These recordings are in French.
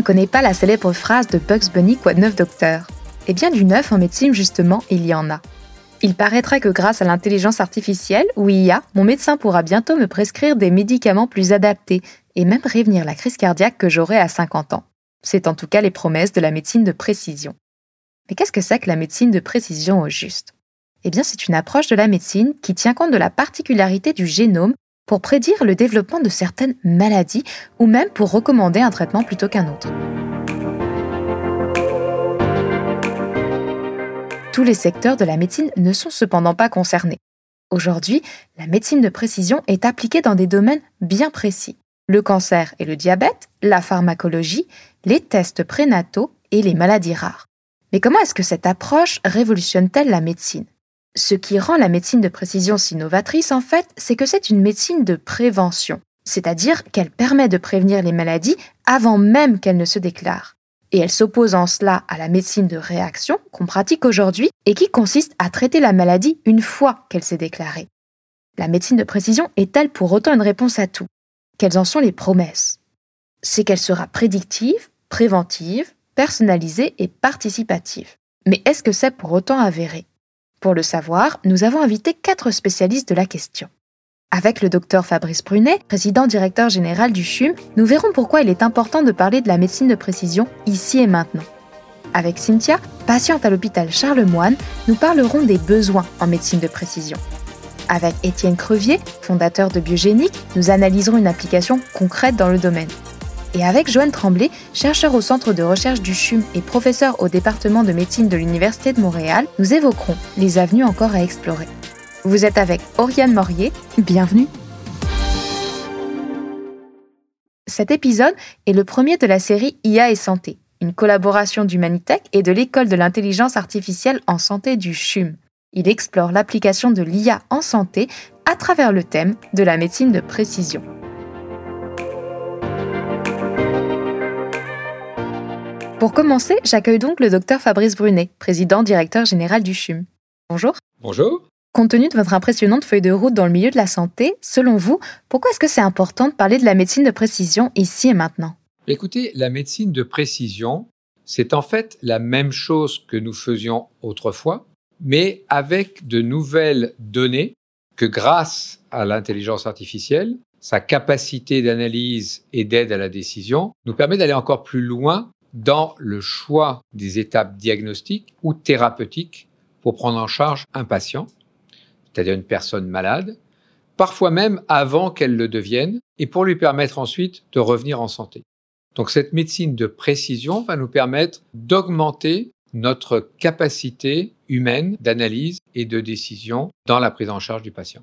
ne connaît pas la célèbre phrase de Bugs Bunny Quoi de neuf docteur? Eh bien du neuf en médecine justement, il y en a. Il paraîtrait que grâce à l'intelligence artificielle, ou IA, mon médecin pourra bientôt me prescrire des médicaments plus adaptés et même prévenir la crise cardiaque que j'aurai à 50 ans. C'est en tout cas les promesses de la médecine de précision. Mais qu'est-ce que c'est que la médecine de précision au juste? Eh bien, c'est une approche de la médecine qui tient compte de la particularité du génome pour prédire le développement de certaines maladies ou même pour recommander un traitement plutôt qu'un autre. Tous les secteurs de la médecine ne sont cependant pas concernés. Aujourd'hui, la médecine de précision est appliquée dans des domaines bien précis. Le cancer et le diabète, la pharmacologie, les tests prénataux et les maladies rares. Mais comment est-ce que cette approche révolutionne-t-elle la médecine? Ce qui rend la médecine de précision si novatrice, en fait, c'est que c'est une médecine de prévention, c'est-à-dire qu'elle permet de prévenir les maladies avant même qu'elles ne se déclarent. Et elle s'oppose en cela à la médecine de réaction qu'on pratique aujourd'hui et qui consiste à traiter la maladie une fois qu'elle s'est déclarée. La médecine de précision est-elle pour autant une réponse à tout Quelles en sont les promesses? C'est qu'elle sera prédictive, préventive, personnalisée et participative. Mais est-ce que c'est pour autant avéré? Pour le savoir, nous avons invité quatre spécialistes de la question. Avec le docteur Fabrice Brunet, président directeur général du CHUM, nous verrons pourquoi il est important de parler de la médecine de précision ici et maintenant. Avec Cynthia, patiente à l'hôpital Charlemagne, nous parlerons des besoins en médecine de précision. Avec Étienne Crevier, fondateur de Biogénique, nous analyserons une application concrète dans le domaine. Et avec Joanne Tremblay, chercheur au centre de recherche du CHUM et professeur au département de médecine de l'Université de Montréal, nous évoquerons les avenues encore à explorer. Vous êtes avec Oriane Morier, bienvenue. Cet épisode est le premier de la série IA et santé, une collaboration d'Humanitech et de l'école de l'intelligence artificielle en santé du CHUM. Il explore l'application de l'IA en santé à travers le thème de la médecine de précision. Pour commencer, j'accueille donc le docteur Fabrice Brunet, président directeur général du CHUM. Bonjour. Bonjour. Compte tenu de votre impressionnante feuille de route dans le milieu de la santé, selon vous, pourquoi est-ce que c'est important de parler de la médecine de précision ici et maintenant? Écoutez, la médecine de précision, c'est en fait la même chose que nous faisions autrefois, mais avec de nouvelles données que grâce à l'intelligence artificielle, sa capacité d'analyse et d'aide à la décision nous permet d'aller encore plus loin dans le choix des étapes diagnostiques ou thérapeutiques pour prendre en charge un patient, c'est-à-dire une personne malade, parfois même avant qu'elle le devienne, et pour lui permettre ensuite de revenir en santé. Donc cette médecine de précision va nous permettre d'augmenter notre capacité humaine d'analyse et de décision dans la prise en charge du patient.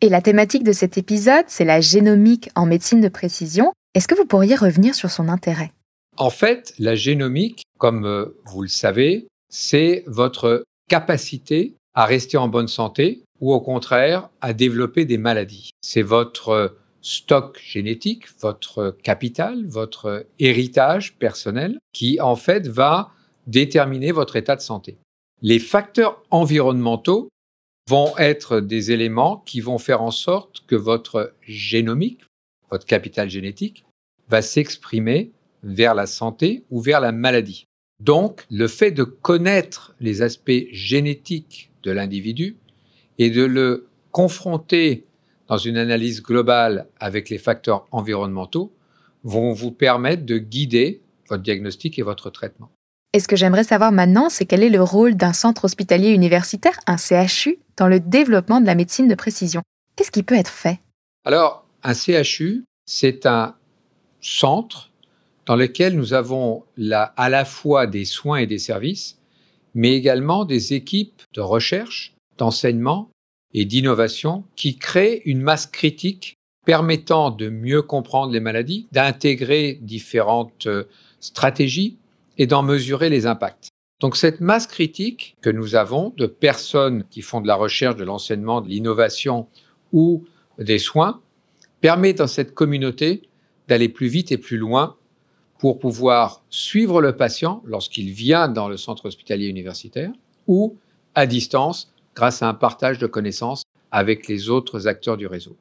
Et la thématique de cet épisode, c'est la génomique en médecine de précision. Est-ce que vous pourriez revenir sur son intérêt? En fait, la génomique, comme euh, vous le savez, c'est votre capacité à rester en bonne santé ou au contraire à développer des maladies. C'est votre stock génétique, votre capital, votre héritage personnel qui en fait va déterminer votre état de santé. Les facteurs environnementaux vont être des éléments qui vont faire en sorte que votre génomique, votre capital génétique, va s'exprimer vers la santé ou vers la maladie. Donc, le fait de connaître les aspects génétiques de l'individu et de le confronter dans une analyse globale avec les facteurs environnementaux vont vous permettre de guider votre diagnostic et votre traitement. Et ce que j'aimerais savoir maintenant, c'est quel est le rôle d'un centre hospitalier universitaire, un CHU, dans le développement de la médecine de précision? Qu'est-ce qui peut être fait? Alors, un CHU, c'est un centre dans lequel nous avons à la fois des soins et des services, mais également des équipes de recherche, d'enseignement et d'innovation qui créent une masse critique permettant de mieux comprendre les maladies, d'intégrer différentes euh, stratégies et d'en mesurer les impacts. Donc cette masse critique que nous avons de personnes qui font de la recherche, de l'enseignement, de l'innovation ou des soins permet dans cette communauté d'aller plus vite et plus loin pour pouvoir suivre le patient lorsqu'il vient dans le centre hospitalier universitaire ou à distance grâce à un partage de connaissances avec les autres acteurs du réseau.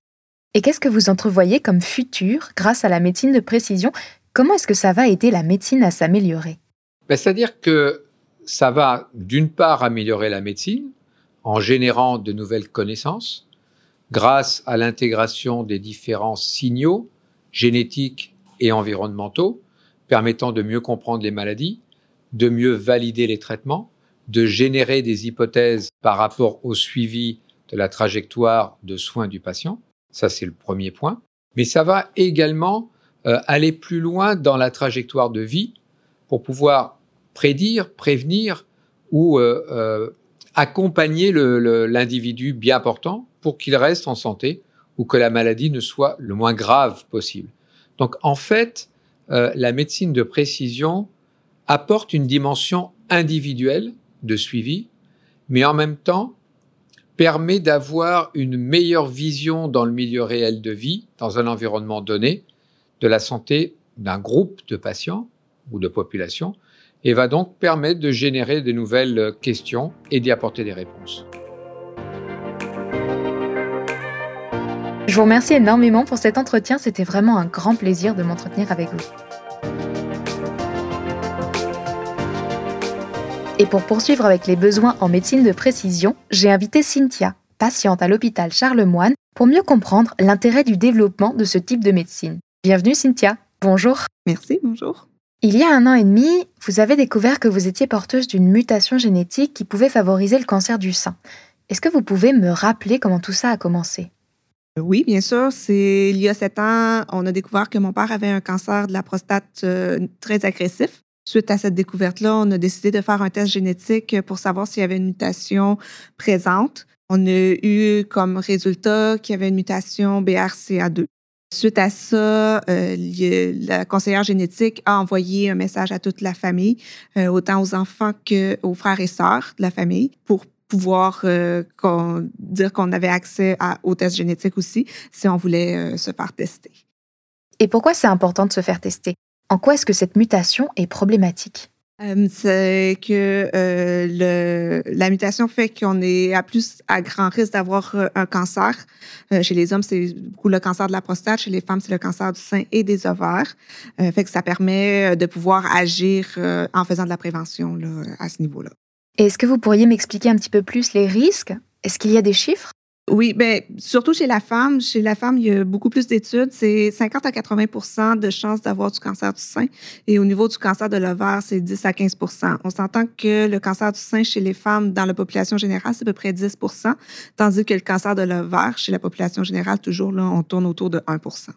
Et qu'est-ce que vous entrevoyez comme futur grâce à la médecine de précision? Comment est-ce que ça va aider la médecine à s'améliorer? Ben, C'est-à-dire que ça va d'une part améliorer la médecine en générant de nouvelles connaissances grâce à l'intégration des différents signaux génétiques et environnementaux permettant de mieux comprendre les maladies, de mieux valider les traitements, de générer des hypothèses par rapport au suivi de la trajectoire de soins du patient. Ça, c'est le premier point. Mais ça va également euh, aller plus loin dans la trajectoire de vie pour pouvoir prédire, prévenir ou euh, euh, accompagner l'individu bien portant pour qu'il reste en santé ou que la maladie ne soit le moins grave possible. Donc en fait, la médecine de précision apporte une dimension individuelle de suivi, mais en même temps permet d'avoir une meilleure vision dans le milieu réel de vie, dans un environnement donné, de la santé d'un groupe de patients ou de population, et va donc permettre de générer de nouvelles questions et d'y apporter des réponses. Je vous remercie énormément pour cet entretien, c'était vraiment un grand plaisir de m'entretenir avec vous. Et pour poursuivre avec les besoins en médecine de précision, j'ai invité Cynthia, patiente à l'hôpital Charlemagne, pour mieux comprendre l'intérêt du développement de ce type de médecine. Bienvenue Cynthia, bonjour. Merci, bonjour. Il y a un an et demi, vous avez découvert que vous étiez porteuse d'une mutation génétique qui pouvait favoriser le cancer du sein. Est-ce que vous pouvez me rappeler comment tout ça a commencé? Oui, bien sûr. C'est il y a sept ans, on a découvert que mon père avait un cancer de la prostate euh, très agressif. Suite à cette découverte-là, on a décidé de faire un test génétique pour savoir s'il y avait une mutation présente. On a eu comme résultat qu'il y avait une mutation BRCA2. Suite à ça, euh, la conseillère génétique a envoyé un message à toute la famille, euh, autant aux enfants qu'aux frères et sœurs de la famille, pour pouvoir euh, dire qu'on avait accès à, au test génétique aussi si on voulait se faire tester. Et pourquoi c'est important de se faire tester? En quoi est-ce que cette mutation est problématique? c'est que le, la mutation fait qu'on est à plus à grand risque d'avoir un cancer. chez les hommes, c'est beaucoup le cancer de la prostate. Chez les femmes, c'est le cancer du sein et des ovaires. fait que ça permet de pouvoir agir en faisant de la prévention là, à ce niveau-là. Est-ce que vous pourriez m'expliquer un petit peu plus les risques? Est-ce qu'il y a des chiffres? Oui, ben surtout chez la femme. Chez la femme, il y a beaucoup plus d'études. C'est 50 à 80 de chances d'avoir du cancer du sein. Et au niveau du cancer de l'ovaire, c'est 10 à 15% On s'entend que le cancer du sein chez les femmes, dans la population générale, c'est à peu près 10% tandis que le cancer de l'ovaire, chez la population générale, toujours là, on tourne autour de 1%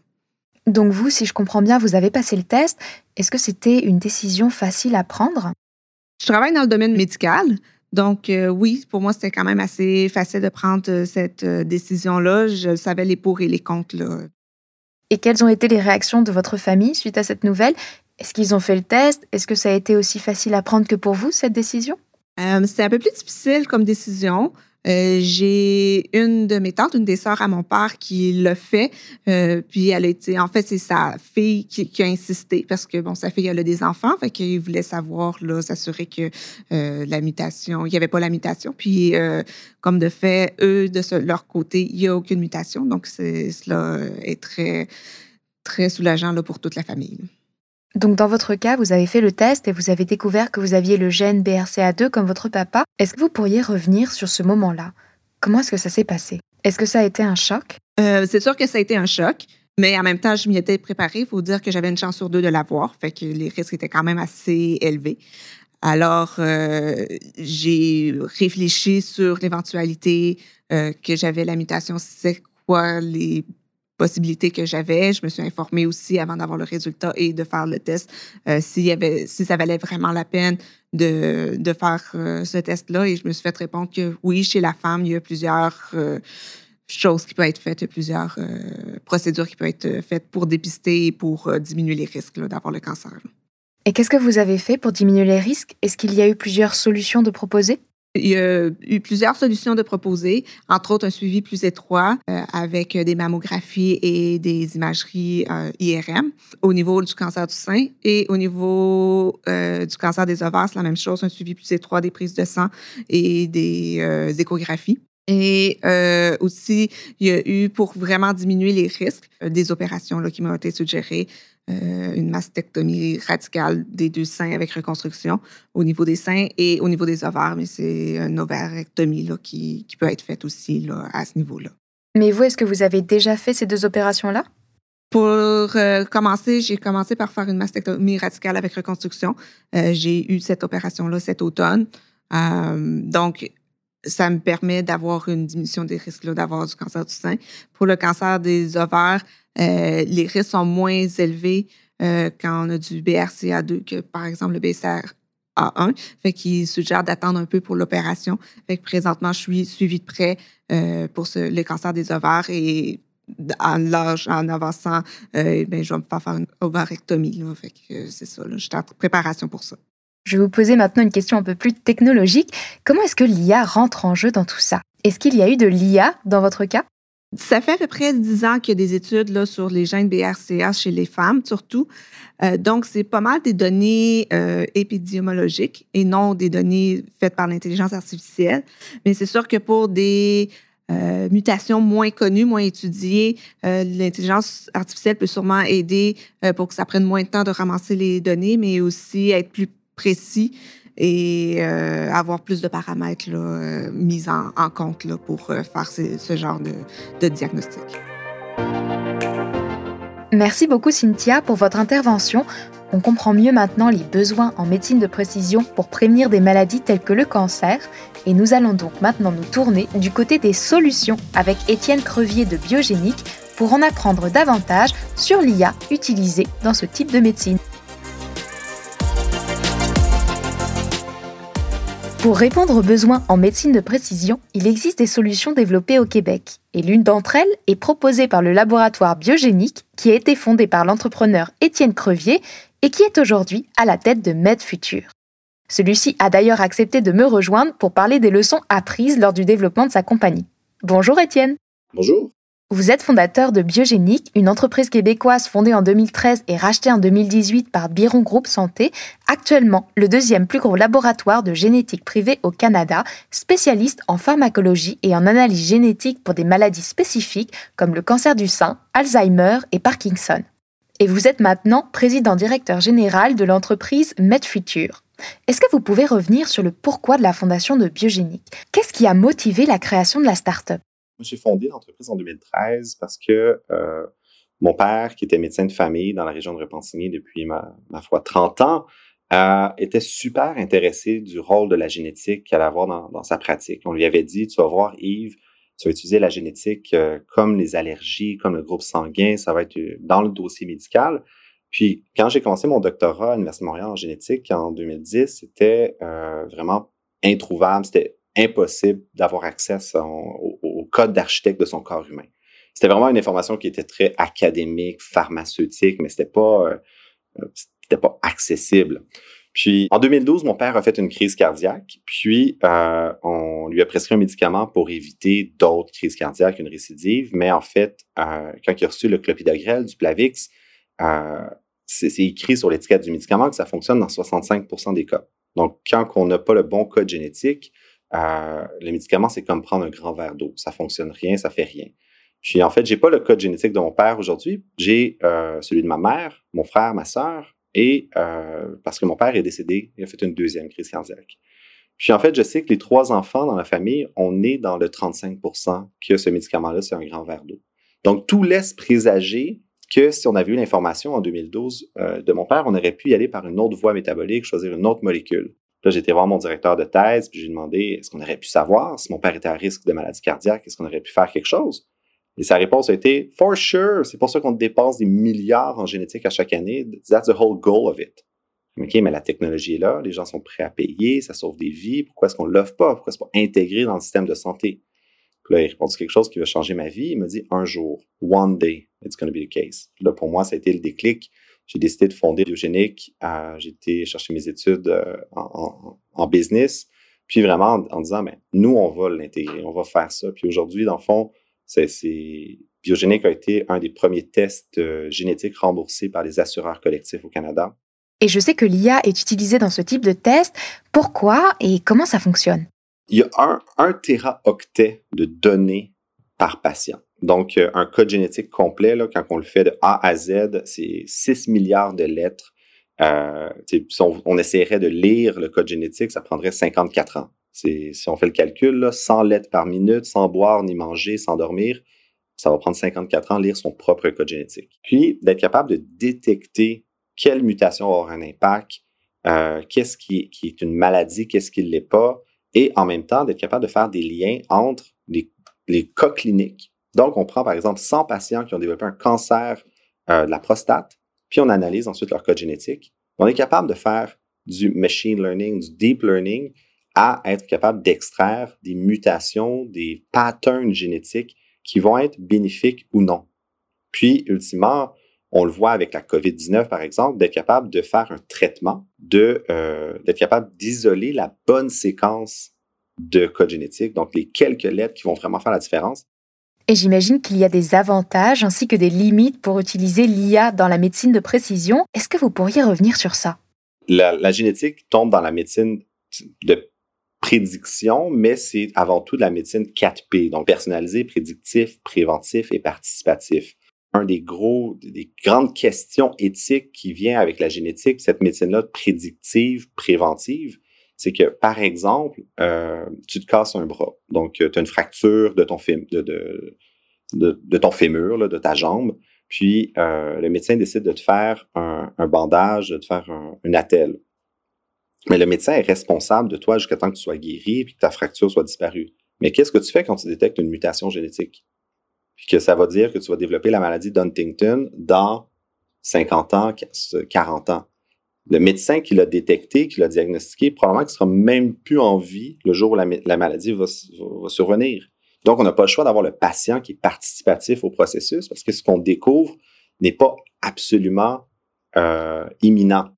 Donc vous, si je comprends bien, vous avez passé le test. Est-ce que c'était une décision facile à prendre? Je travaille dans le domaine médical. Donc, euh, oui, pour moi, c'était quand même assez facile de prendre euh, cette euh, décision-là. Je savais les pour et les contre. Là. Et quelles ont été les réactions de votre famille suite à cette nouvelle? Est-ce qu'ils ont fait le test? Est-ce que ça a été aussi facile à prendre que pour vous, cette décision? c'était un peu plus difficile comme décision. Euh, j'ai une de mes tantes, une des sœurs à mon père, qui l'a fait. Euh, puis elle a en fait, c'est sa fille qui, a insisté parce que bon, sa fille elle a des enfants, fait qu'il voulait savoir là, s'assurer que euh, la mutation, il n'y avait pas la mutation. Puis comme de fait, eux de leur côté, il n'y a aucune mutation, donc cela est très très soulageant là, pour toute la famille. Donc dans votre cas, vous avez fait le test et vous avez découvert que vous aviez le gène BRCA2 comme votre papa. Est-ce que vous pourriez revenir sur ce moment-là? Comment est-ce que ça s'est passé? Est-ce que ça a été un choc? Euh, C'est sûr que ça a été un choc. Mais en même temps, je m'y étais préparée. Il faut dire que j'avais une chance sur deux de l'avoir, fait que les risques étaient quand même assez élevés. Alors, euh, j'ai réfléchi sur l'éventualité euh, que j'avais la mutation. C'est quoi les possibilités que j'avais. Je me suis informée aussi avant d'avoir le résultat et de faire le test euh, si ça valait vraiment la peine de, faire euh, ce test-là. Et je me suis fait répondre que oui, chez la femme, il y a plusieurs euh, choses qui peuvent être faites, plusieurs procédures qui peuvent être faites pour dépister et pour diminuer les risques d'avoir le cancer. Et qu'est-ce que vous avez fait pour diminuer les risques? Est-ce qu'il y a eu plusieurs solutions de proposer? Il y a eu plusieurs solutions de proposer, entre autres un suivi plus étroit euh, avec des mammographies et des imageries euh, IRM au niveau du cancer du sein et au niveau euh, du cancer des ovaires, c'est la même chose, un suivi plus étroit des prises de sang et des échographies. Et aussi, il y a eu, pour vraiment diminuer les risques, des opérations qui m'ont été suggérées. Euh, une mastectomie radicale des deux seins avec reconstruction au niveau des seins et au niveau des ovaires, mais c'est une ovarectomie là, qui, qui, peut être faite aussi là, à ce niveau-là. Mais vous, est-ce que vous avez déjà fait ces deux opérations-là? Pour euh, commencer, j'ai commencé par faire une mastectomie radicale avec reconstruction. Euh, j'ai eu cette opération-là cet automne. donc, ça me permet d'avoir une diminution des risques d'avoir du cancer du sein. Pour le cancer des ovaires, euh, les risques sont moins élevés euh, quand on a du BRCA2 que, par exemple, le BCRA1. Fait qu'il suggère d'attendre un peu pour l'opération. Fait que présentement, je suis suivie de près euh, pour le cancer des ovaires et en avançant, ben, je vais me faire faire une ovarectomie. Fait que c'est ça. je suis en préparation pour ça. Je vais vous poser maintenant une question un peu plus technologique. Comment est-ce que l'IA rentre en jeu dans tout ça? Est-ce qu'il y a eu de l'IA dans votre cas? Ça fait à peu près dix ans qu'il y a des études là, sur les gènes BRCA chez les femmes, surtout. Euh, donc, c'est pas mal des données euh, épidémiologiques et non des données faites par l'intelligence artificielle. Mais c'est sûr que pour des euh, mutations moins connues, moins étudiées, l'intelligence artificielle peut sûrement aider pour que ça prenne moins de temps de ramasser les données, mais aussi être plus précis et euh, avoir plus de paramètres euh, mis en, compte là, pour euh, faire ce, genre de, de diagnostic. Merci beaucoup Cynthia pour votre intervention. On comprend mieux maintenant les besoins en médecine de précision pour prévenir des maladies telles que le cancer. Et nous allons donc maintenant nous tourner du côté des solutions avec Étienne Crevier de Biogénique pour en apprendre davantage sur l'IA utilisée dans ce type de médecine. Pour répondre aux besoins en médecine de précision, il existe des solutions développées au Québec. Et l'une d'entre elles est proposée par le laboratoire biogénique qui a été fondé par l'entrepreneur Étienne Crevier et qui est aujourd'hui à la tête de MedFuture. Celui-ci a d'ailleurs accepté de me rejoindre pour parler des leçons apprises lors du développement de sa compagnie. Bonjour Étienne. Bonjour. Vous êtes fondateur de Biogénique, une entreprise québécoise fondée en 2013 et rachetée en 2018 par Biron Group Santé, actuellement le deuxième plus gros laboratoire de génétique privé au Canada, spécialiste en pharmacologie et en analyse génétique pour des maladies spécifiques comme le cancer du sein, Alzheimer et Parkinson. Et vous êtes maintenant président directeur général de l'entreprise MedFuture. Est-ce que vous pouvez revenir sur le pourquoi de la fondation de Biogénique? Qu'est-ce qui a motivé la création de la start-up? J'ai fondé l'entreprise en 2013 parce que euh, mon père, qui était médecin de famille dans la région de Repentigny depuis ma, ma foi 30 ans, euh, était super intéressé du rôle de la génétique qu'elle allait avoir dans, dans, sa pratique. On lui avait dit, tu vas voir Yves, tu vas utiliser la génétique euh, comme les allergies, comme le groupe sanguin, ça va être dans le dossier médical. Puis quand j'ai commencé mon doctorat à l'Université de Montréal en génétique en 2010, c'était vraiment introuvable, c'était impossible d'avoir accès au, au, code d'architecte de son corps humain. C'était vraiment une information qui était très académique, pharmaceutique, mais c'était pas, euh, pas accessible. Puis en 2012, mon père a fait une crise cardiaque, puis euh, on lui a prescrit un médicament pour éviter d'autres crises cardiaques, une récidive. Mais en fait, euh, quand il a reçu le clopidogrel du Plavix, c'est écrit sur l'étiquette du médicament que ça fonctionne dans 65% des cas. Donc, quand on n'a pas le bon code génétique, euh, le médicament, c'est comme prendre un grand verre d'eau. Ça fonctionne rien, ça fait rien. Puis en fait, j'ai pas le code génétique de mon père aujourd'hui. J'ai euh, celui de ma mère, mon frère, ma sœur, et euh, parce que mon père est décédé, il a fait une deuxième crise cardiaque. Puis en fait, je sais que les trois enfants dans la famille, on est dans le 35% que ce médicament-là, c'est un grand verre d'eau. Donc tout laisse présager que si on avait eu l'information en 2012 euh, de mon père, on aurait pu y aller par une autre voie métabolique, choisir une autre molécule. Là, été voir mon directeur de thèse, puis j'ai demandé est-ce qu'on aurait pu savoir si mon père était à risque de maladie cardiaque, est-ce qu'on aurait pu faire quelque chose? Et sa réponse a été For sure, c'est pour ça qu'on dépense des milliards en génétique à chaque année. That's the whole goal of it. OK, mais la technologie est là, les gens sont prêts à payer, ça sauve des vies. Pourquoi est-ce qu'on ne l'offre pas? Pourquoi est-ce pas intégré dans le système de santé? Là, il répond quelque chose qui va changer ma vie. Il me dit un jour, one day, it's going to be the case. Là, pour moi, ça a été le déclic j'ai décidé de fonder Biogénique. Euh, j'ai été chercher mes études euh, en, business. Puis vraiment en, disant, ben, nous, on va l'intégrer, on va faire ça. Puis aujourd'hui, dans le fond, c'est, Biogénique a été un des premiers tests euh, génétiques remboursés par les assureurs collectifs au Canada. Et je sais que l'IA est utilisée dans ce type de test. Pourquoi et comment ça fonctionne? Il y a un, un téraoctet de données par patient. Donc, euh, un code génétique complet, là, quand on le fait de A à Z, c'est 6 milliards de lettres. Euh, si on, on, essaierait de lire le code génétique, ça prendrait 54 ans. Si on fait le calcul, là, 100 lettres par minute, sans boire ni manger, sans dormir, ça va prendre 54 ans lire son propre code génétique. Puis, d'être capable de détecter quelle mutation va avoir un impact, euh, qu'est-ce qui, est une maladie, qu'est-ce qui ne l'est pas, et en même temps d'être capable de faire des liens entre les, cas cliniques. Donc, on prend par exemple 100 patients qui ont développé un cancer euh, de la prostate, puis on analyse ensuite leur code génétique. On est capable de faire du machine learning, du deep learning, à être capable d'extraire des mutations, des patterns génétiques qui vont être bénéfiques ou non. Puis, ultimement, on le voit avec la COVID-19, par exemple, d'être capable de faire un traitement, euh, d'être capable d'isoler la bonne séquence de code génétique, donc les quelques lettres qui vont vraiment faire la différence. Et j'imagine qu'il y a des avantages ainsi que des limites pour utiliser l'IA dans la médecine de précision. Est-ce que vous pourriez revenir sur ça? La, génétique tombe dans la médecine de prédiction, mais c'est avant tout de la médecine 4P, donc personnalisé, prédictif, préventif et participatif. Un des gros, des grandes questions éthiques qui vient avec la génétique, cette médecine-là prédictive, préventive, c'est que, par exemple, euh, tu te casses un bras. Donc, euh, tu as une fracture de ton, fémur, de ta jambe. Puis, euh, le médecin décide de te faire un, un bandage, de te faire un, une attelle. Mais le médecin est responsable de toi jusqu'à temps que tu sois guéri et que ta fracture soit disparue. Mais qu'est-ce que tu fais quand tu détectes une mutation génétique? Puis que ça va dire que tu vas développer la maladie d'Huntington dans 50 ans, 40 ans. Le médecin qui l'a détecté, qui l'a diagnostiqué, probablement qu'il sera même plus en vie le jour où la, maladie va, survenir. Donc, on n'a pas le choix d'avoir le patient qui est participatif au processus parce que ce qu'on découvre n'est pas absolument euh, imminent.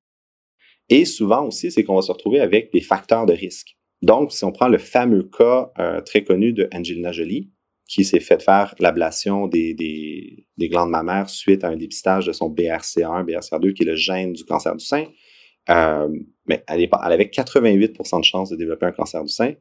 Et souvent aussi, c'est qu'on va se retrouver avec des facteurs de risque. Donc, si on prend le fameux cas euh, très connu de Angelina Jolie, qui s'est fait faire l'ablation des, des, des, glandes mammaires suite à un dépistage de son BRCA1, BRCA2, qui est le gène du cancer du sein. Euh, mais elle, est, elle, avait 88% de chances de développer un cancer du sein.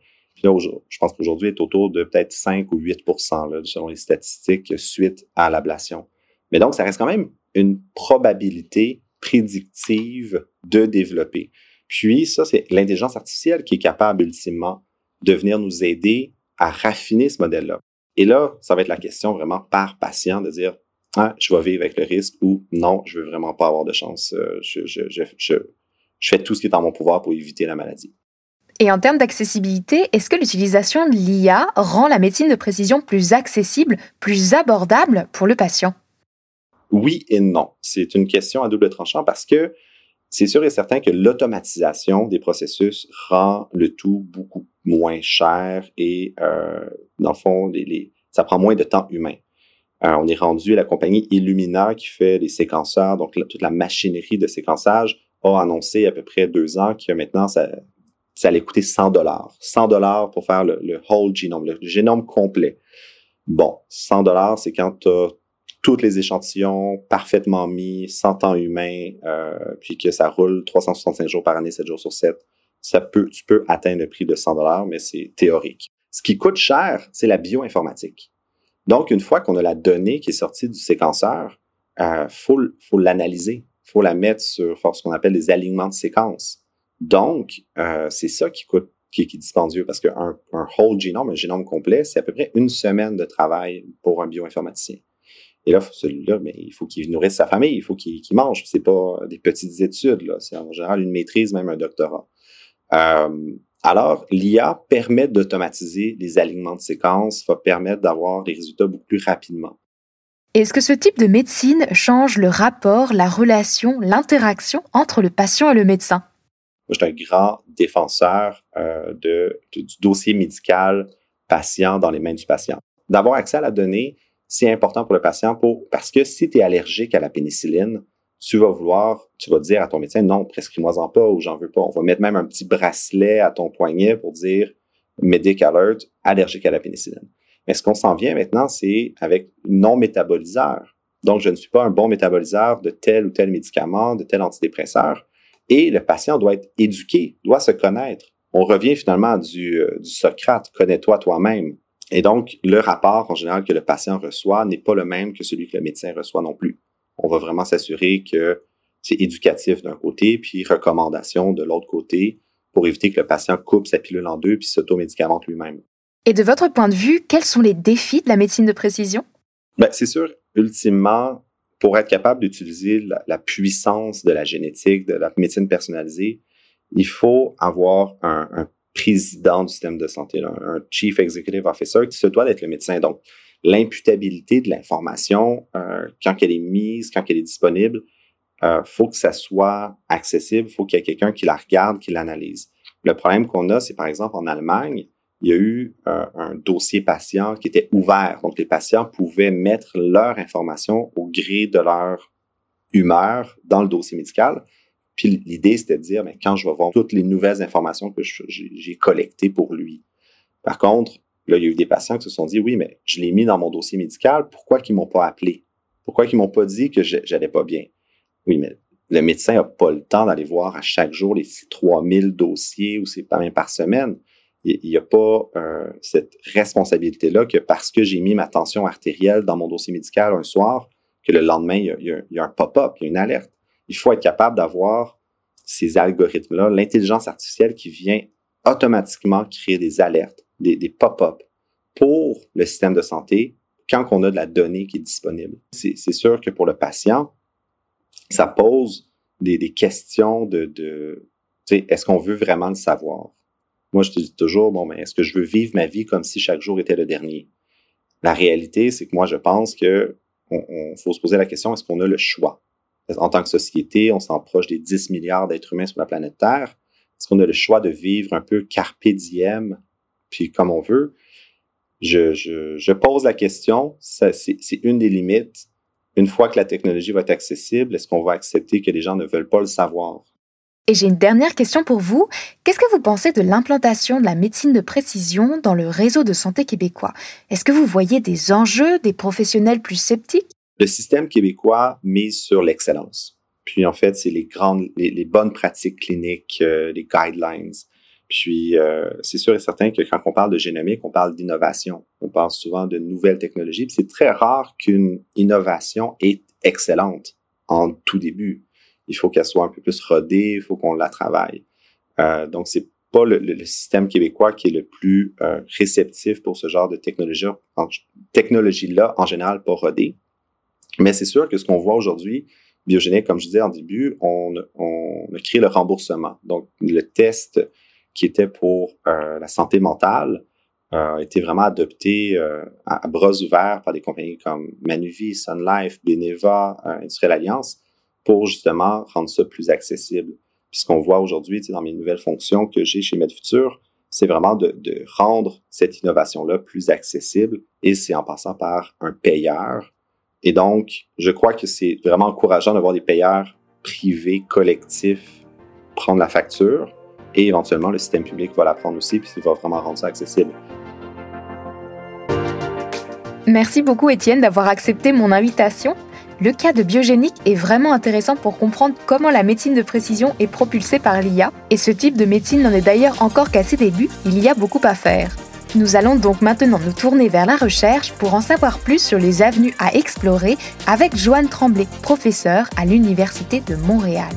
Là, je pense qu'aujourd'hui, elle est autour de peut-être 5 ou 8 là, selon les statistiques, suite à l'ablation. Mais donc, ça reste quand même une probabilité prédictive de développer. Puis ça, c'est l'intelligence artificielle qui est capable ultimement de venir nous aider à raffiner ce modèle-là. Et là, ça va être la question vraiment par patient de dire, ah, je vais vivre avec le risque ou non, je veux vraiment pas avoir de chance. Euh, je, je, fais tout ce qui est en mon pouvoir pour éviter la maladie. Et en termes d'accessibilité, est-ce que l'utilisation de l'IA rend la médecine de précision plus accessible, plus abordable pour le patient? Oui et non. C'est une question à double tranchant parce que c'est sûr et certain que l'automatisation des processus rend le tout beaucoup moins cher et, euh, dans le fond, les, ça prend moins de temps humain. Euh, on est rendu à la compagnie Illumina qui fait les séquenceurs, donc toute la machinerie de séquençage a annoncé à peu près deux ans que maintenant ça, allait coûter 100 dollars. 100 dollars pour faire le, le, whole genome, le génome complet. Bon, 100 dollars, c'est quand tu as tous les échantillons parfaitement mis, sans temps humain, euh, puis que ça roule 365 jours par année, 7 jours sur 7, ça peut, tu peux atteindre le prix de 100 dollars, mais c'est théorique. Ce qui coûte cher, c'est la bioinformatique. Donc, une fois qu'on a la donnée qui est sortie du séquenceur, euh, faut, faut l'analyser, faut la mettre sur ce qu'on appelle des alignements de séquences. Donc, euh, c'est ça qui coûte, qui, qui est dispendieux parce qu'un un whole genome, un génome complet, c'est à peu près une semaine de travail pour un bioinformaticien. Et là, celui-là, mais il faut qu'il nourrisse sa famille, il faut qu'il qu mange. C'est pas des petites études. C'est en général une maîtrise, même un doctorat. Euh, alors, l'IA permet d'automatiser les alignements de séquences, va permettre d'avoir des résultats beaucoup plus rapidement. Est-ce que ce type de médecine change le rapport, la relation, l'interaction entre le patient et le médecin? Moi, je suis un grand défenseur euh, du dossier médical patient dans les mains du patient. D'avoir accès à la donnée, c'est important pour le patient parce que si tu es allergique à la pénicilline, tu vas vouloir, tu vas dire à ton médecin, non, prescris-moi-en pas ou j'en veux pas. On va mettre même un petit bracelet à ton poignet pour dire Medic Alert, allergique à la pénicilline. Mais ce qu'on s'en vient maintenant, c'est avec non métaboliseur. Donc, je ne suis pas un bon métaboliseur de tel ou tel médicament, de tel antidépresseur. Et le patient doit être éduqué, doit se connaître. on revient finalement du, euh, du Socrate, connais-toi toi-même. Et donc, le rapport en général que le patient reçoit n'est pas le même que celui que le médecin reçoit non plus. On va vraiment s'assurer que c'est éducatif d'un côté, puis recommandation de l'autre côté pour éviter que le patient coupe sa pilule en deux puis s'automédicamente lui-même. Et de votre point de vue, quels sont les défis de la médecine de précision? Ben, c'est sûr, ultimement, pour être capable d'utiliser la, puissance de la génétique, de la médecine personnalisée, il faut avoir un, président du système de santé, un, chief executive officer qui se doit d'être le médecin. Donc, l'imputabilité de l'information, euh, quand elle est mise, quand elle est disponible, euh, faut que ça soit accessible, faut qu'il y ait quelqu'un qui la regarde, qui l'analyse. Le problème qu'on a, c'est par exemple en Allemagne, il y a eu un dossier patient qui était ouvert. Donc, les patients pouvaient mettre leur information au gré de leur humeur dans le dossier médical. Puis l'idée, c'était de dire, mais quand je vais voir toutes les nouvelles informations que j'ai collectées pour lui. Par contre, là, il y a eu des patients qui se sont dit, oui, mais je l'ai mis dans mon dossier médical, pourquoi qu'ils m'ont pas appelé? Pourquoi qu'ils m'ont pas dit que j'allais pas bien? Oui, mais le médecin n'a pas le temps d'aller voir à chaque jour les 3000 dossiers ou c'est même par semaine il n'y a pas euh, cette responsabilité-là que parce que j'ai mis ma tension artérielle dans mon dossier médical un soir, que le lendemain, il y a, un pop-up, il y a une alerte. Il faut être capable d'avoir ces algorithmes-là, l'intelligence artificielle qui vient automatiquement créer des alertes, des, pop-up pour le système de santé quand on a de la donnée qui est disponible. C'est sûr que pour le patient, ça pose des, questions de, de est-ce qu'on veut vraiment le savoir? Moi, je te dis toujours, bon, mais est-ce que je veux vivre ma vie comme si chaque jour était le dernier? La réalité, c'est que moi, je pense que on, faut se poser la question, est-ce qu'on a le choix? En tant que société, on s'en proche des 10 milliards d'êtres humains sur la planète Terre. Est-ce qu'on a le choix de vivre un peu carpe diem, puis comme on veut? Je, je pose la question, c'est une des limites. Une fois que la technologie va être accessible, est-ce qu'on va accepter que les gens ne veulent pas le savoir? Et j'ai une dernière question pour vous. Qu'est-ce que vous pensez de l'implantation de la médecine de précision dans le réseau de santé québécois? Est-ce que vous voyez des enjeux, des professionnels plus sceptiques? Le système québécois mise sur l'excellence. Puis en fait, c'est les grandes, les, bonnes pratiques cliniques, euh, les guidelines. Puis euh, c'est sûr et certain que quand on parle de génomique, on parle d'innovation. On parle souvent de nouvelles technologies. C'est très rare qu'une innovation est excellente en tout début il faut qu'elle soit un peu plus rodée, il faut qu'on la travaille. Euh, donc, c'est pas le, système québécois qui est le plus euh, réceptif pour ce genre de technologie, technologie-là, en général, pas rodée. Mais c'est sûr que ce qu'on voit aujourd'hui, Biogénique, comme je disais en début, on, on, a créé le remboursement. Donc, le test qui était pour euh, la santé mentale a été vraiment adopté à, bras ouverts par des compagnies comme Manuvie, Sun Life, Beneva, Industrial Alliance pour justement rendre ça plus accessible. Puis ce qu'on voit aujourd'hui dans mes nouvelles fonctions que j'ai chez MedFuture, c'est vraiment de, de, rendre cette innovation-là plus accessible et c'est en passant par un payeur. Et donc, je crois que c'est vraiment encourageant d'avoir des payeurs privés, collectifs, prendre la facture et éventuellement le système public va la prendre aussi puis il va vraiment rendre ça accessible. Merci beaucoup Étienne d'avoir accepté mon invitation. Le cas de Biogénique est vraiment intéressant pour comprendre comment la médecine de précision est propulsée par l'IA, et ce type de médecine n'en est d'ailleurs encore qu'à ses débuts, il y a beaucoup à faire. Nous allons donc maintenant nous tourner vers la recherche pour en savoir plus sur les avenues à explorer avec Joanne Tremblay, professeure à l'Université de Montréal.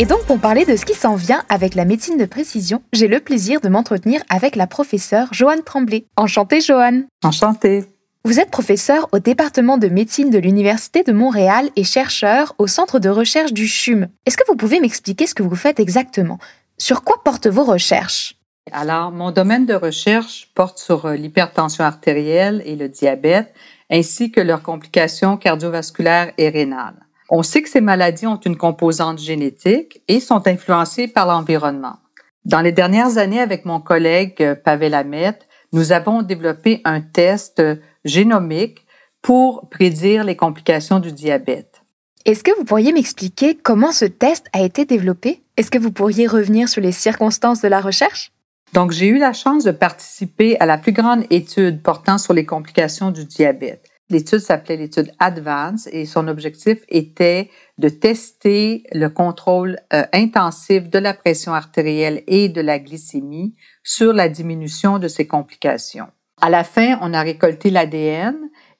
Et donc, pour parler de ce qui s'en vient avec la médecine de précision, j'ai le plaisir de m'entretenir avec la professeure Joanne Tremblay. Enchantée, Joanne. Enchantée. Vous êtes professeure au département de médecine de l'Université de Montréal et chercheur au centre de recherche du CHUM. Est-ce que vous pouvez m'expliquer ce que vous faites exactement? Sur quoi portent vos recherches? Alors, mon domaine de recherche porte sur euh, l'hypertension artérielle et le diabète, ainsi que leurs complications cardiovasculaires et rénales. On sait que ces maladies ont une composante génétique et sont influencées par l'environnement. Dans les dernières années, avec mon collègue euh, Pavel Hamet, nous avons développé un test génomique pour prédire les complications du diabète. Est-ce que vous pourriez m'expliquer comment ce test a été développé? Est-ce que vous pourriez revenir sur les circonstances de la recherche? Donc, j'ai eu la chance de participer à la plus grande étude portant sur les complications du diabète. L'étude s'appelait l'étude Advance et son objectif était de tester le contrôle euh, intensif de la pression artérielle et de la glycémie sur la diminution de ces complications. À la fin, on a récolté l'ADN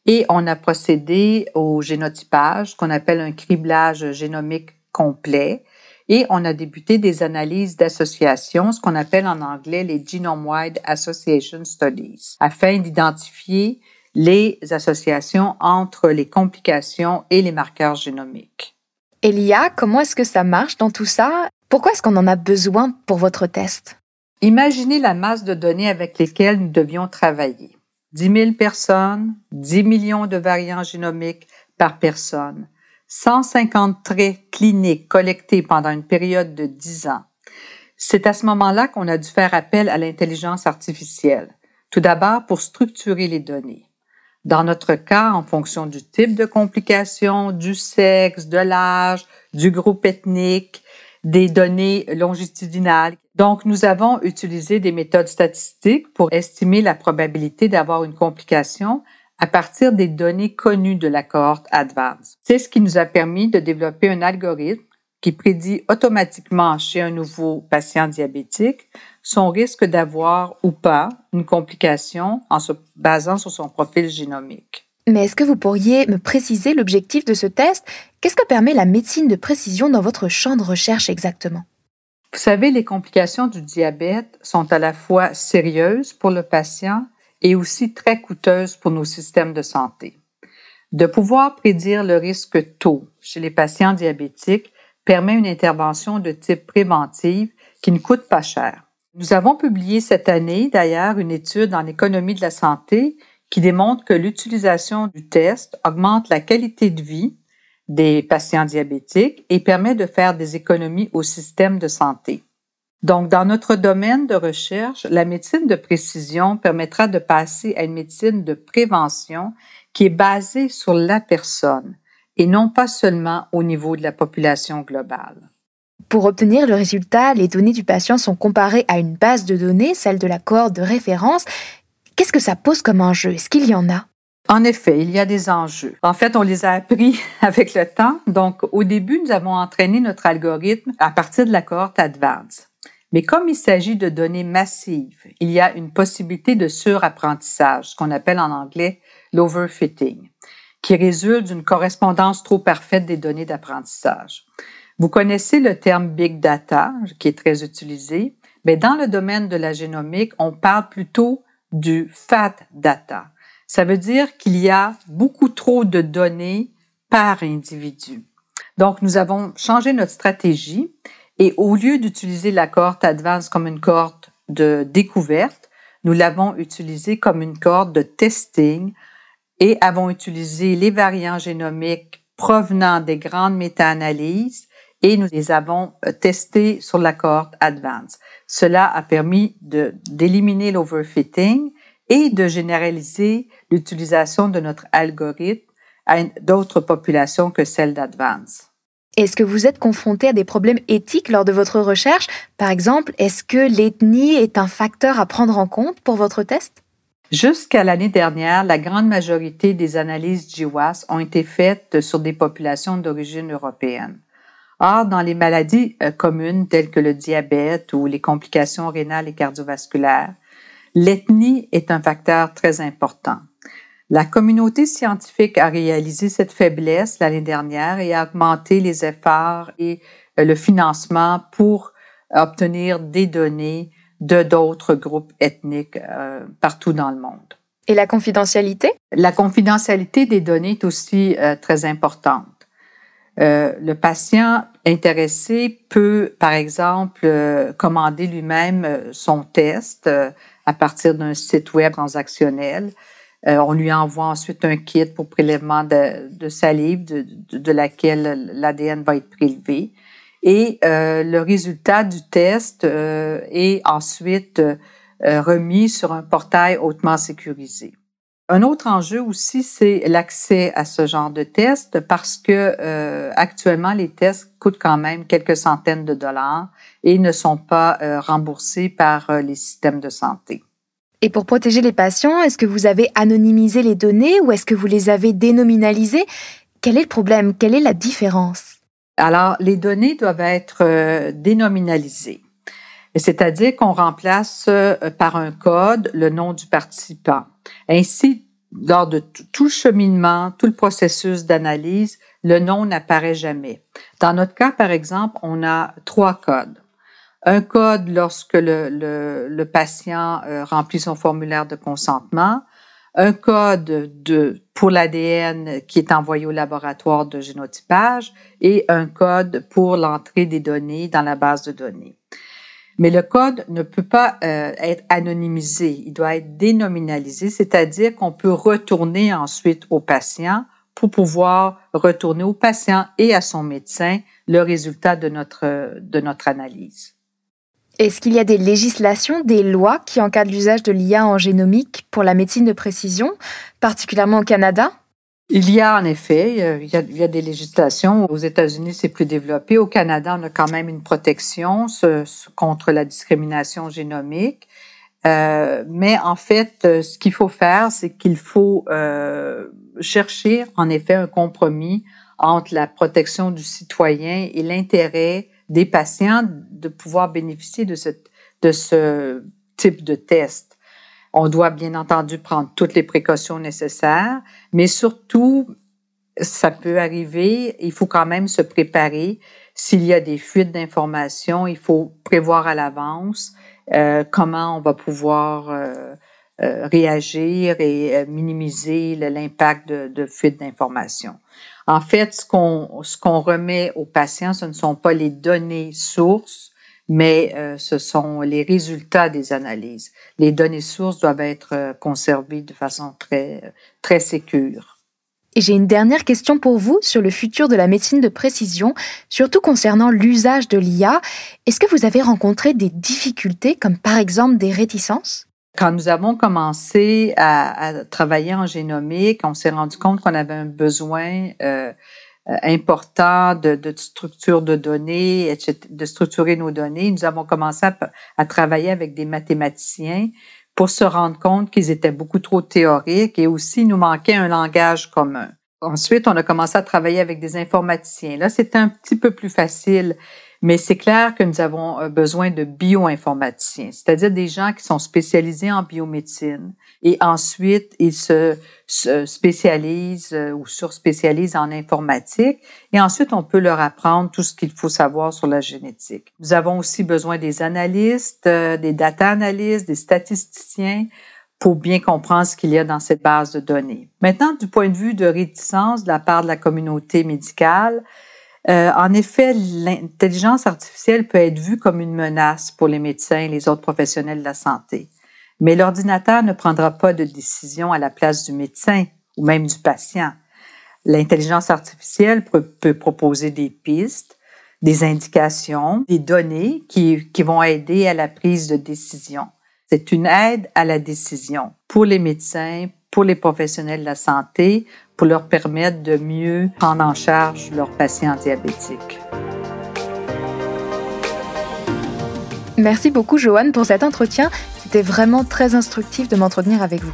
et on a procédé au génotypage, qu'on appelle un criblage génomique complet, et on a débuté des analyses d'association, ce qu'on appelle en anglais les Genome-Wide Association Studies, afin d'identifier les associations entre les complications et les marqueurs génomiques. Elia, comment est-ce que ça marche dans tout ça? Pourquoi est-ce qu'on en a besoin pour votre test? Imaginez la masse de données avec lesquelles nous devions travailler. 10 000 personnes, 10 millions de variants génomiques par personne, 150 traits cliniques collectés pendant une période de 10 ans. C'est à ce moment-là qu'on a dû faire appel à l'intelligence artificielle. Tout d'abord pour structurer les données. Dans notre cas, en fonction du type de complication, du sexe, de l'âge, du groupe ethnique, des données longitudinales. Donc, nous avons utilisé des méthodes statistiques pour estimer la probabilité d'avoir une complication à partir des données connues de la cohorte Advance. C'est ce qui nous a permis de développer un algorithme qui prédit automatiquement chez un nouveau patient diabétique son risque d'avoir ou pas une complication en se basant sur son profil génomique. Mais est-ce que vous pourriez me préciser l'objectif de ce test? Qu'est-ce que permet la médecine de précision dans votre champ de recherche exactement? Vous savez, les complications du diabète sont à la fois sérieuses pour le patient et aussi très coûteuses pour nos systèmes de santé. De pouvoir prédire le risque tôt chez les patients diabétiques permet une intervention de type préventive qui ne coûte pas cher. Nous avons publié cette année, d'ailleurs, une étude en économie de la santé qui démontre que l'utilisation du test augmente la qualité de vie des patients diabétiques et permet de faire des économies au système de santé. Donc, dans notre domaine de recherche, la médecine de précision permettra de passer à une médecine de prévention qui est basée sur la personne et non pas seulement au niveau de la population globale. Pour obtenir le résultat, les données du patient sont comparées à une base de données, celle de la cohorte de référence. Qu'est-ce que ça pose comme enjeu? Est-ce qu'il y en a? En effet, il y a des enjeux. En fait, on les a appris avec le temps. Donc, au début, nous avons entraîné notre algorithme à partir de la cohorte Advance. Mais comme il s'agit de données massives, il y a une possibilité de surapprentissage, ce qu'on appelle en anglais l'overfitting, qui résulte d'une correspondance trop parfaite des données d'apprentissage. Vous connaissez le terme big data, qui est très utilisé, mais dans le domaine de la génomique, on parle plutôt du fat data. Ça veut dire qu'il y a beaucoup trop de données par individu. Donc, nous avons changé notre stratégie et au lieu d'utiliser la cohorte Advance comme une cohorte de découverte, nous l'avons utilisée comme une cohorte de testing et avons utilisé les variants génomiques provenant des grandes méta-analyses et nous les avons euh, testés sur la cohorte Advance. Cela a permis d'éliminer l'overfitting et de généraliser l'utilisation de notre algorithme à d'autres populations que celles d'Advance. Est-ce que vous êtes confronté à des problèmes éthiques lors de votre recherche? Par exemple, est-ce que l'ethnie est un facteur à prendre en compte pour votre test? Jusqu'à l'année dernière, la grande majorité des analyses GWAS ont été faites sur des populations d'origine européenne. Or, dans les maladies euh, communes telles que le diabète ou les complications rénales et cardiovasculaires, l'ethnie est un facteur très important. La communauté scientifique a réalisé cette faiblesse l'année dernière et a augmenté les efforts et euh, le financement pour obtenir des données de d'autres groupes ethniques euh, partout dans le monde. Et la confidentialité? La confidentialité des données est aussi très importante. Euh, le patient intéressé peut, par exemple, euh, commander lui-même euh, son test à partir d'un site web transactionnel. on lui envoie ensuite un kit pour prélèvement de, salive de, de laquelle l'ADN va être prélevé. Et le résultat du test est ensuite remis sur un portail hautement sécurisé. Un autre enjeu aussi, c'est l'accès à ce genre de tests parce que euh, actuellement, les tests coûtent quand même quelques centaines de dollars et ne sont pas euh, remboursés par euh, les systèmes de santé. Et pour protéger les patients, est-ce que vous avez anonymisé les données ou est-ce que vous les avez dénominalisées? Quel est le problème? Quelle est la différence? Alors, les données doivent être euh, dénominalisées. C'est-à-dire qu'on remplace euh, par un code le nom du participant. Ainsi, lors de tout le cheminement, tout le processus d'analyse, le nom n'apparaît jamais. Dans notre cas, par exemple, on a trois codes un code lorsque le, le, patient euh, remplit son formulaire de consentement, un code de, pour l'ADN qui est envoyé au laboratoire de génotypage et un code pour l'entrée des données dans la base de données. Mais le code ne peut pas euh, être anonymisé, il doit être dénominalisé, c'est-à-dire qu'on peut retourner ensuite au patient pour pouvoir retourner au patient et à son médecin le résultat de notre, de notre analyse. Est-ce qu'il y a des législations, des lois qui encadrent l'usage de l'IA en génomique pour la médecine de précision, particulièrement au Canada? Il y a en effet, il y a, des législations. Aux États-Unis, c'est plus développé. Au Canada, on a quand même une protection contre la discrimination génomique. Euh, mais en fait, ce qu'il faut faire, c'est qu'il faut euh, chercher en effet un compromis entre la protection du citoyen et l'intérêt des patients de pouvoir bénéficier de ce, de ce type de test. On doit bien entendu prendre toutes les précautions nécessaires, mais surtout, ça peut arriver, il faut quand même se préparer. S'il y a des fuites d'informations, il faut prévoir à l'avance euh, comment on va pouvoir euh, réagir et euh, minimiser l'impact de, fuites d'informations. En fait, ce qu'on ce qu'on remet aux patients, ce ne sont pas les données sources, mais euh, ce sont les résultats des analyses. Les données sources doivent être euh, conservées de façon très très sécure. Et j'ai une dernière question pour vous sur le futur de la médecine de précision, surtout concernant l'usage de l'IA. Est-ce que vous avez rencontré des difficultés, comme par exemple des réticences? Quand nous avons commencé à, travailler en génomique, on s'est rendu compte qu'on avait un besoin euh, important de, structure de données, de structurer nos données. Nous avons commencé à, travailler avec des mathématiciens pour se rendre compte qu'ils étaient beaucoup trop théoriques et aussi nous manquait un langage commun. Ensuite, on a commencé à travailler avec des informaticiens. Là, c'était un petit peu plus facile mais c'est clair que nous avons euh, besoin de bioinformaticiens, c'est-à-dire des gens qui sont spécialisés en biomédecine et ensuite ils se, spécialisent euh, ou surspécialisent en informatique et ensuite on peut leur apprendre tout ce qu'il faut savoir sur la génétique. Nous avons aussi besoin des analystes, euh, des data analystes, des statisticiens pour bien comprendre ce qu'il y a dans cette base de données. Maintenant, du point de vue de réticence de la part de la communauté médicale, euh, en effet, l'intelligence artificielle peut être vue comme une menace pour les médecins et les autres professionnels de la santé. Mais l'ordinateur ne prendra pas de décision à la place du médecin ou même du patient. L'intelligence artificielle peut, proposer des pistes, des indications, des données qui, qui vont aider à la prise de décision. C'est une aide à la décision pour les médecins, pour les professionnels de la santé, pour leur permettre de mieux prendre en charge leurs patients diabétiques. Merci beaucoup Joanne pour cet entretien. C'était vraiment très instructif de m'entretenir avec vous.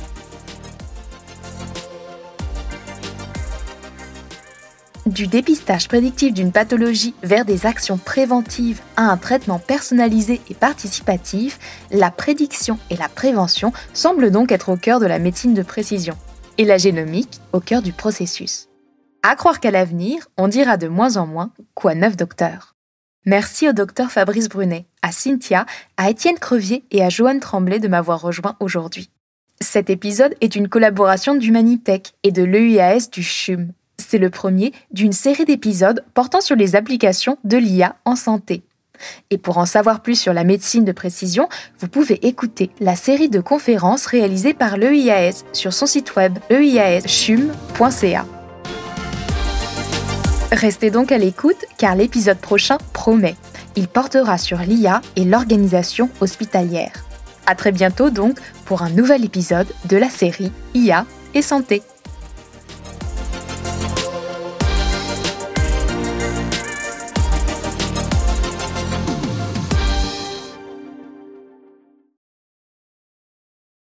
Du dépistage prédictif d'une pathologie vers des actions préventives à un traitement personnalisé et participatif, la prédiction et la prévention semblent donc être au cœur de la médecine de précision et la génomique au cœur du processus. À croire qu'à l'avenir, on dira de moins en moins quoi neuf docteur. Merci au docteur Fabrice Brunet, à Cynthia, à Étienne Crevier et à Joanne Tremblay de m'avoir rejoint aujourd'hui. Cet épisode est une collaboration d'Humanitech et de l'EIAS du CHUM. C'est le premier d'une série d'épisodes portant sur les applications de l'IA en santé. Et pour en savoir plus sur la médecine de précision, vous pouvez écouter la série de conférences réalisées par l'EIAS sur son site web eiaschum.ca. Restez donc à l'écoute car l'épisode prochain promet. Il portera sur l'IA et l'organisation hospitalière. À très bientôt donc pour un nouvel épisode de la série IA et santé.